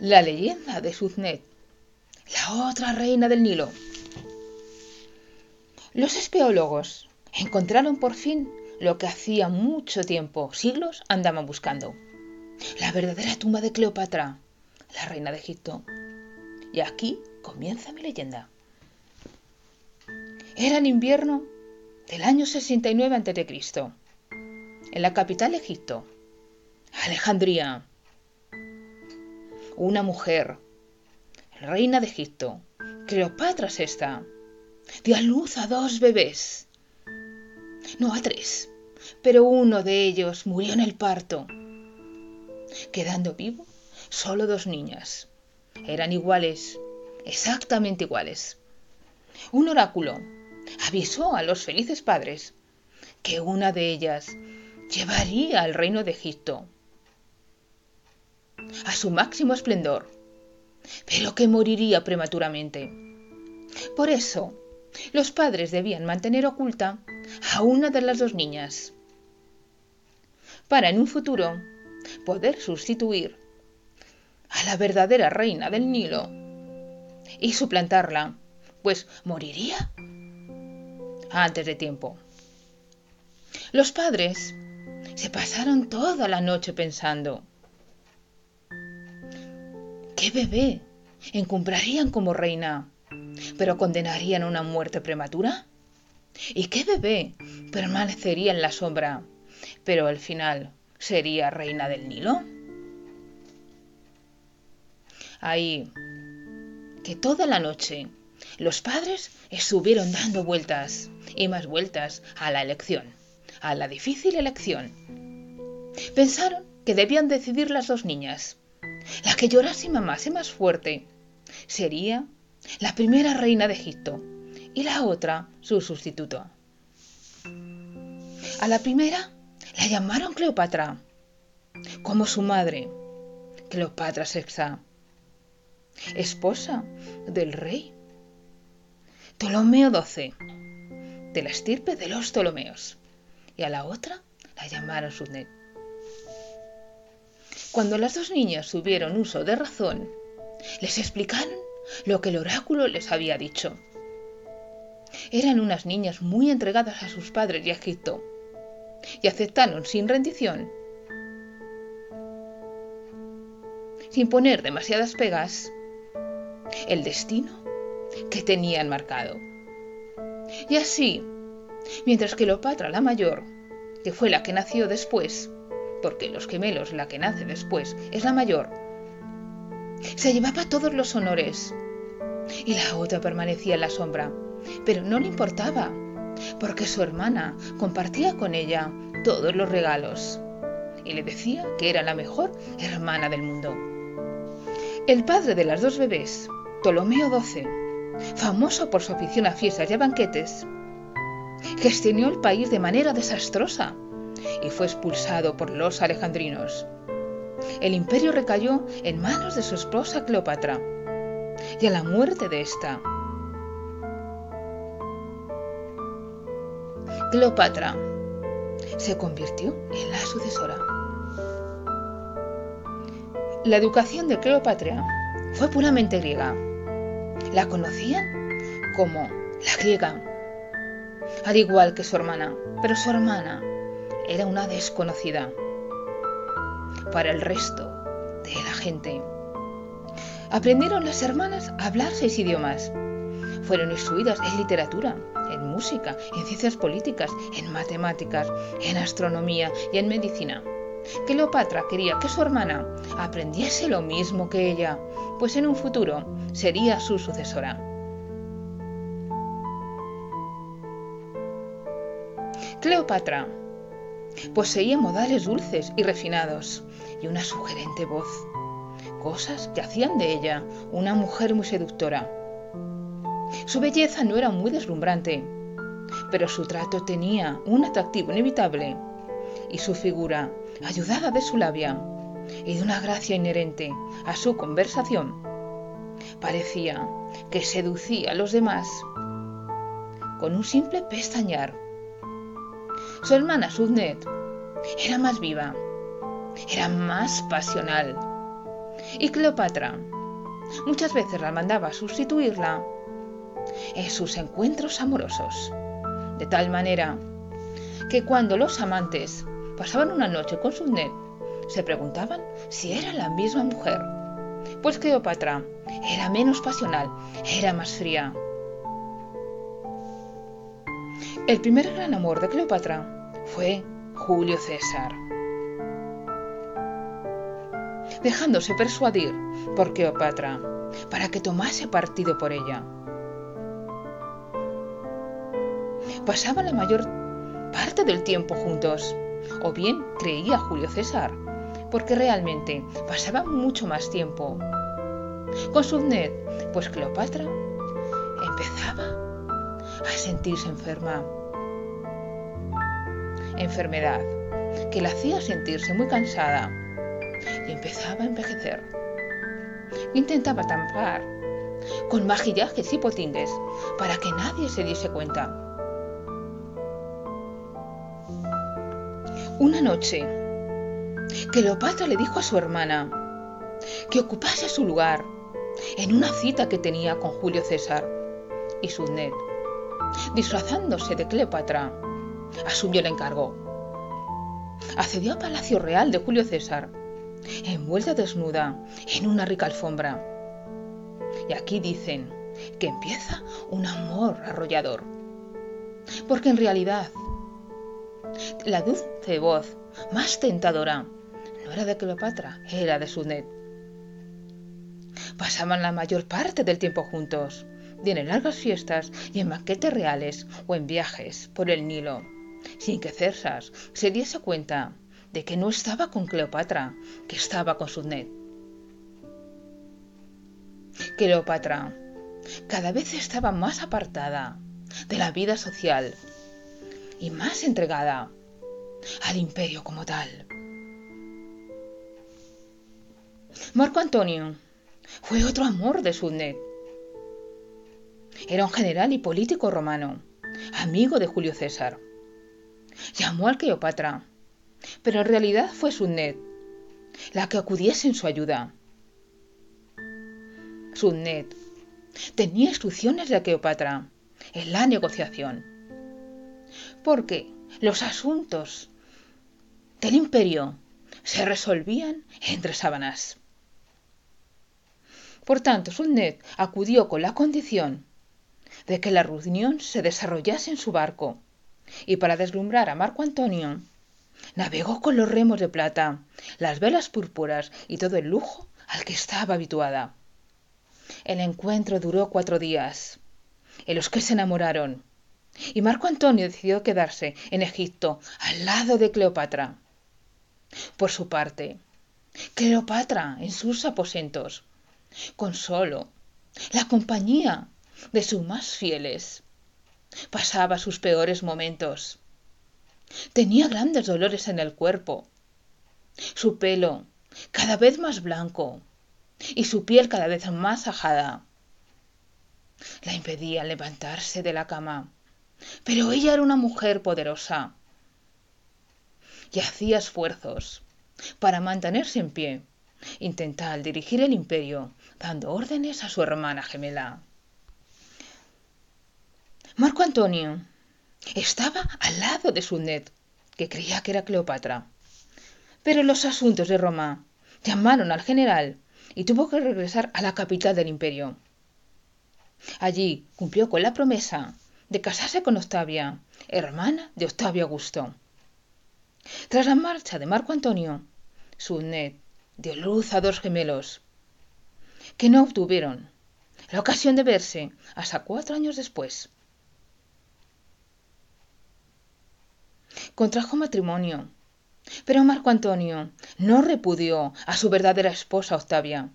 La leyenda de Suznet, la otra reina del Nilo. Los espeólogos encontraron por fin lo que hacía mucho tiempo, siglos, andaban buscando. La verdadera tumba de Cleopatra, la reina de Egipto. Y aquí comienza mi leyenda. Era el invierno del año 69 a.C. En la capital de Egipto, Alejandría, una mujer, reina de Egipto, Cleopatra VI, dio a luz a dos bebés. No a tres, pero uno de ellos murió en el parto, quedando vivo solo dos niñas. Eran iguales, exactamente iguales. Un oráculo avisó a los felices padres que una de ellas llevaría al reino de Egipto a su máximo esplendor, pero que moriría prematuramente. Por eso, los padres debían mantener oculta a una de las dos niñas, para en un futuro poder sustituir a la verdadera reina del Nilo y suplantarla, pues moriría antes de tiempo. Los padres se pasaron toda la noche pensando, ¿qué bebé encumbrarían como reina, pero condenarían a una muerte prematura? ¿Y qué bebé permanecería en la sombra, pero al final sería reina del Nilo? Ahí, que toda la noche los padres estuvieron dando vueltas y más vueltas a la elección, a la difícil elección. Pensaron que debían decidir las dos niñas. La que llorase y mamase más fuerte sería la primera reina de Egipto y la otra su sustituto. A la primera la llamaron Cleopatra, como su madre, Cleopatra VI, esposa del rey Ptolomeo XII, de la estirpe de los Ptolomeos, y a la otra la llamaron Sudnet. Cuando las dos niñas tuvieron uso de razón, les explicaron lo que el oráculo les había dicho. Eran unas niñas muy entregadas a sus padres y a Egipto, y aceptaron sin rendición, sin poner demasiadas pegas, el destino que tenían marcado. Y así, mientras que Cleopatra la mayor, que fue la que nació después, porque los gemelos la que nace después es la mayor, se llevaba todos los honores. Y la otra permanecía en la sombra, pero no le importaba, porque su hermana compartía con ella todos los regalos. Y le decía que era la mejor hermana del mundo. El padre de las dos bebés, Ptolomeo XII, famoso por su afición a fiestas y a banquetes, gestionó el país de manera desastrosa y fue expulsado por los alejandrinos. El imperio recayó en manos de su esposa Cleopatra y a la muerte de esta. Cleopatra se convirtió en la sucesora. La educación de Cleopatra fue puramente griega la conocían como la griega, al igual que su hermana, pero su hermana era una desconocida para el resto de la gente. Aprendieron las hermanas a hablar seis idiomas. Fueron instruidas en literatura, en música, en ciencias políticas, en matemáticas, en astronomía y en medicina. Cleopatra quería que su hermana aprendiese lo mismo que ella, pues en un futuro sería su sucesora. Cleopatra poseía modales dulces y refinados y una sugerente voz, cosas que hacían de ella una mujer muy seductora. Su belleza no era muy deslumbrante, pero su trato tenía un atractivo inevitable y su figura, ayudada de su labia y de una gracia inherente a su conversación, parecía que seducía a los demás con un simple pestañear. Su hermana Sudnet era más viva, era más pasional, y Cleopatra muchas veces la mandaba a sustituirla en sus encuentros amorosos, de tal manera que cuando los amantes pasaban una noche con Subnet, se preguntaban si era la misma mujer, pues Cleopatra era menos pasional, era más fría. El primer gran amor de Cleopatra fue Julio César. Dejándose persuadir por Cleopatra para que tomase partido por ella. Pasaban la mayor parte del tiempo juntos, o bien creía Julio César, porque realmente pasaba mucho más tiempo. Con Subnet, pues Cleopatra empezaba a sentirse enferma. Enfermedad que la hacía sentirse muy cansada y empezaba a envejecer. Intentaba tampar con maquillajes y potingues para que nadie se diese cuenta. Una noche, Cleopatra le dijo a su hermana que ocupase su lugar en una cita que tenía con Julio César y Subnet, disfrazándose de Cleopatra, asumió el encargo. Accedió al Palacio Real de Julio César, envuelta desnuda en una rica alfombra. Y aquí dicen que empieza un amor arrollador. Porque en realidad, la dulce voz más tentadora no era de Cleopatra, era de Subnet. Pasaban la mayor parte del tiempo juntos, bien en largas fiestas y en banquetes reales o en viajes por el Nilo, sin que César se diese cuenta de que no estaba con Cleopatra, que estaba con Subnet. Cleopatra cada vez estaba más apartada de la vida social y más entregada al imperio como tal. Marco Antonio fue otro amor de Subnet. Era un general y político romano, amigo de Julio César. Llamó al Cleopatra, pero en realidad fue Subnet la que acudiese en su ayuda. Subnet tenía instrucciones de Cleopatra en la negociación, porque los asuntos del imperio se resolvían entre sábanas. Por tanto, Subnet acudió con la condición de que la reunión se desarrollase en su barco, y para deslumbrar a Marco Antonio, navegó con los remos de plata, las velas púrpuras y todo el lujo al que estaba habituada. El encuentro duró cuatro días, en los que se enamoraron, y Marco Antonio decidió quedarse en Egipto al lado de Cleopatra. Por su parte, Cleopatra en sus aposentos con solo la compañía de sus más fieles. Pasaba sus peores momentos. Tenía grandes dolores en el cuerpo. Su pelo cada vez más blanco y su piel cada vez más ajada. La impedía levantarse de la cama, pero ella era una mujer poderosa y hacía esfuerzos para mantenerse en pie intenta dirigir el imperio, dando órdenes a su hermana gemela. Marco Antonio estaba al lado de Subnet, que creía que era Cleopatra. Pero los asuntos de Roma llamaron al general y tuvo que regresar a la capital del imperio. Allí cumplió con la promesa de casarse con Octavia, hermana de Octavio Augusto. Tras la marcha de Marco Antonio, Subnet dio luz a dos gemelos, que no obtuvieron la ocasión de verse hasta cuatro años después. Contrajo matrimonio, pero Marco Antonio no repudió a su verdadera esposa Octavia.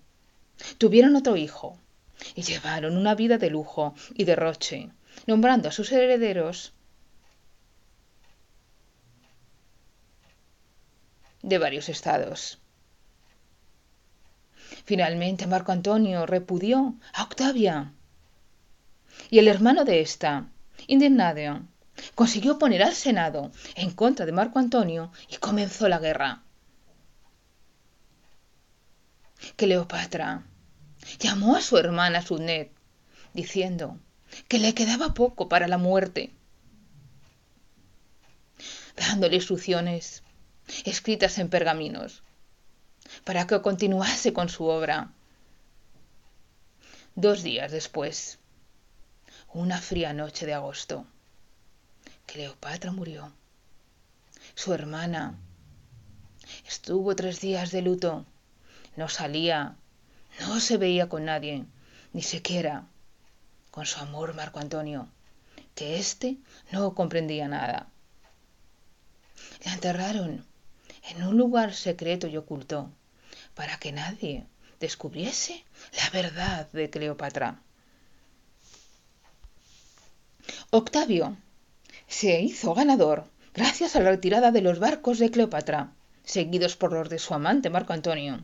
Tuvieron otro hijo y llevaron una vida de lujo y derroche, nombrando a sus herederos de varios estados. Finalmente Marco Antonio repudió a Octavia. Y el hermano de ésta, indignado, consiguió poner al Senado en contra de Marco Antonio y comenzó la guerra. Cleopatra llamó a su hermana Sunet, diciendo que le quedaba poco para la muerte, dándole instrucciones escritas en pergaminos para que continuase con su obra. Dos días después, una fría noche de agosto, Cleopatra murió. Su hermana estuvo tres días de luto. No salía, no se veía con nadie, ni siquiera con su amor Marco Antonio, que éste no comprendía nada. La enterraron en un lugar secreto y oculto, para que nadie descubriese la verdad de Cleopatra. Octavio se hizo ganador gracias a la retirada de los barcos de Cleopatra, seguidos por los de su amante Marco Antonio,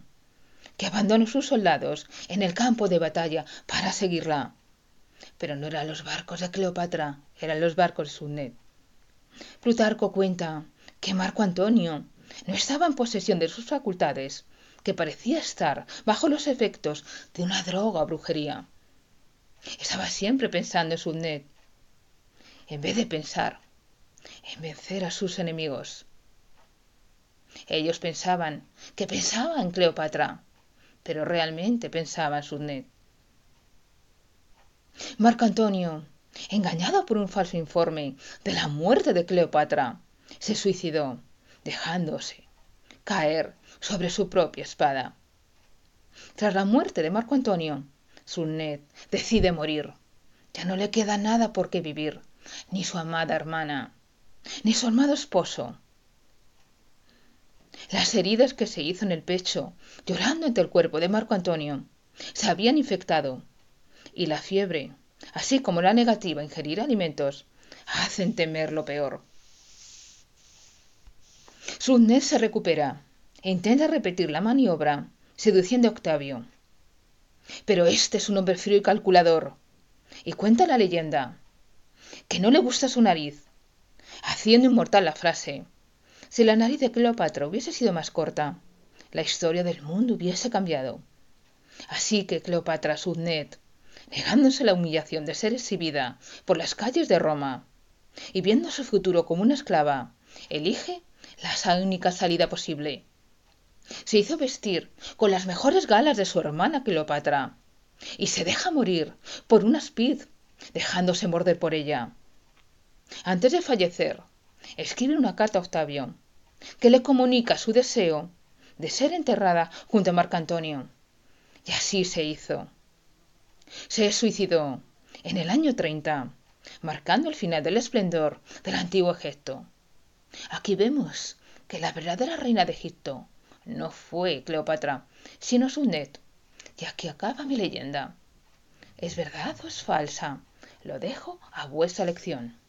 que abandonó sus soldados en el campo de batalla para seguirla. Pero no eran los barcos de Cleopatra, eran los barcos de Sunet. Plutarco cuenta que Marco Antonio no estaba en posesión de sus facultades que parecía estar bajo los efectos de una droga o brujería. Estaba siempre pensando en Subnet, en vez de pensar en vencer a sus enemigos. Ellos pensaban que pensaba en Cleopatra, pero realmente pensaba en Subnet. Marco Antonio, engañado por un falso informe de la muerte de Cleopatra, se suicidó, dejándose caer sobre su propia espada. Tras la muerte de Marco Antonio, Sunet decide morir. Ya no le queda nada por qué vivir, ni su amada hermana, ni su amado esposo. Las heridas que se hizo en el pecho, llorando ante el cuerpo de Marco Antonio, se habían infectado, y la fiebre, así como la negativa a ingerir alimentos, hacen temer lo peor. Sunet se recupera e intenta repetir la maniobra, seduciendo a Octavio. Pero este es un hombre frío y calculador, y cuenta la leyenda que no le gusta su nariz, haciendo inmortal la frase. Si la nariz de Cleopatra hubiese sido más corta, la historia del mundo hubiese cambiado. Así que Cleopatra Subnet, negándose la humillación de ser exhibida por las calles de Roma y viendo su futuro como una esclava, elige la única salida posible, se hizo vestir con las mejores galas de su hermana Cleopatra y se deja morir por una spid, dejándose morder por ella. Antes de fallecer, escribe una carta a Octavio, que le comunica su deseo de ser enterrada junto a Marco Antonio. Y así se hizo. Se suicidó en el año 30, marcando el final del esplendor del antiguo Egipto. Aquí vemos que la verdadera reina de Egipto no fue Cleopatra, sino Sunet. Y aquí acaba mi leyenda. ¿Es verdad o es falsa? Lo dejo a vuestra elección.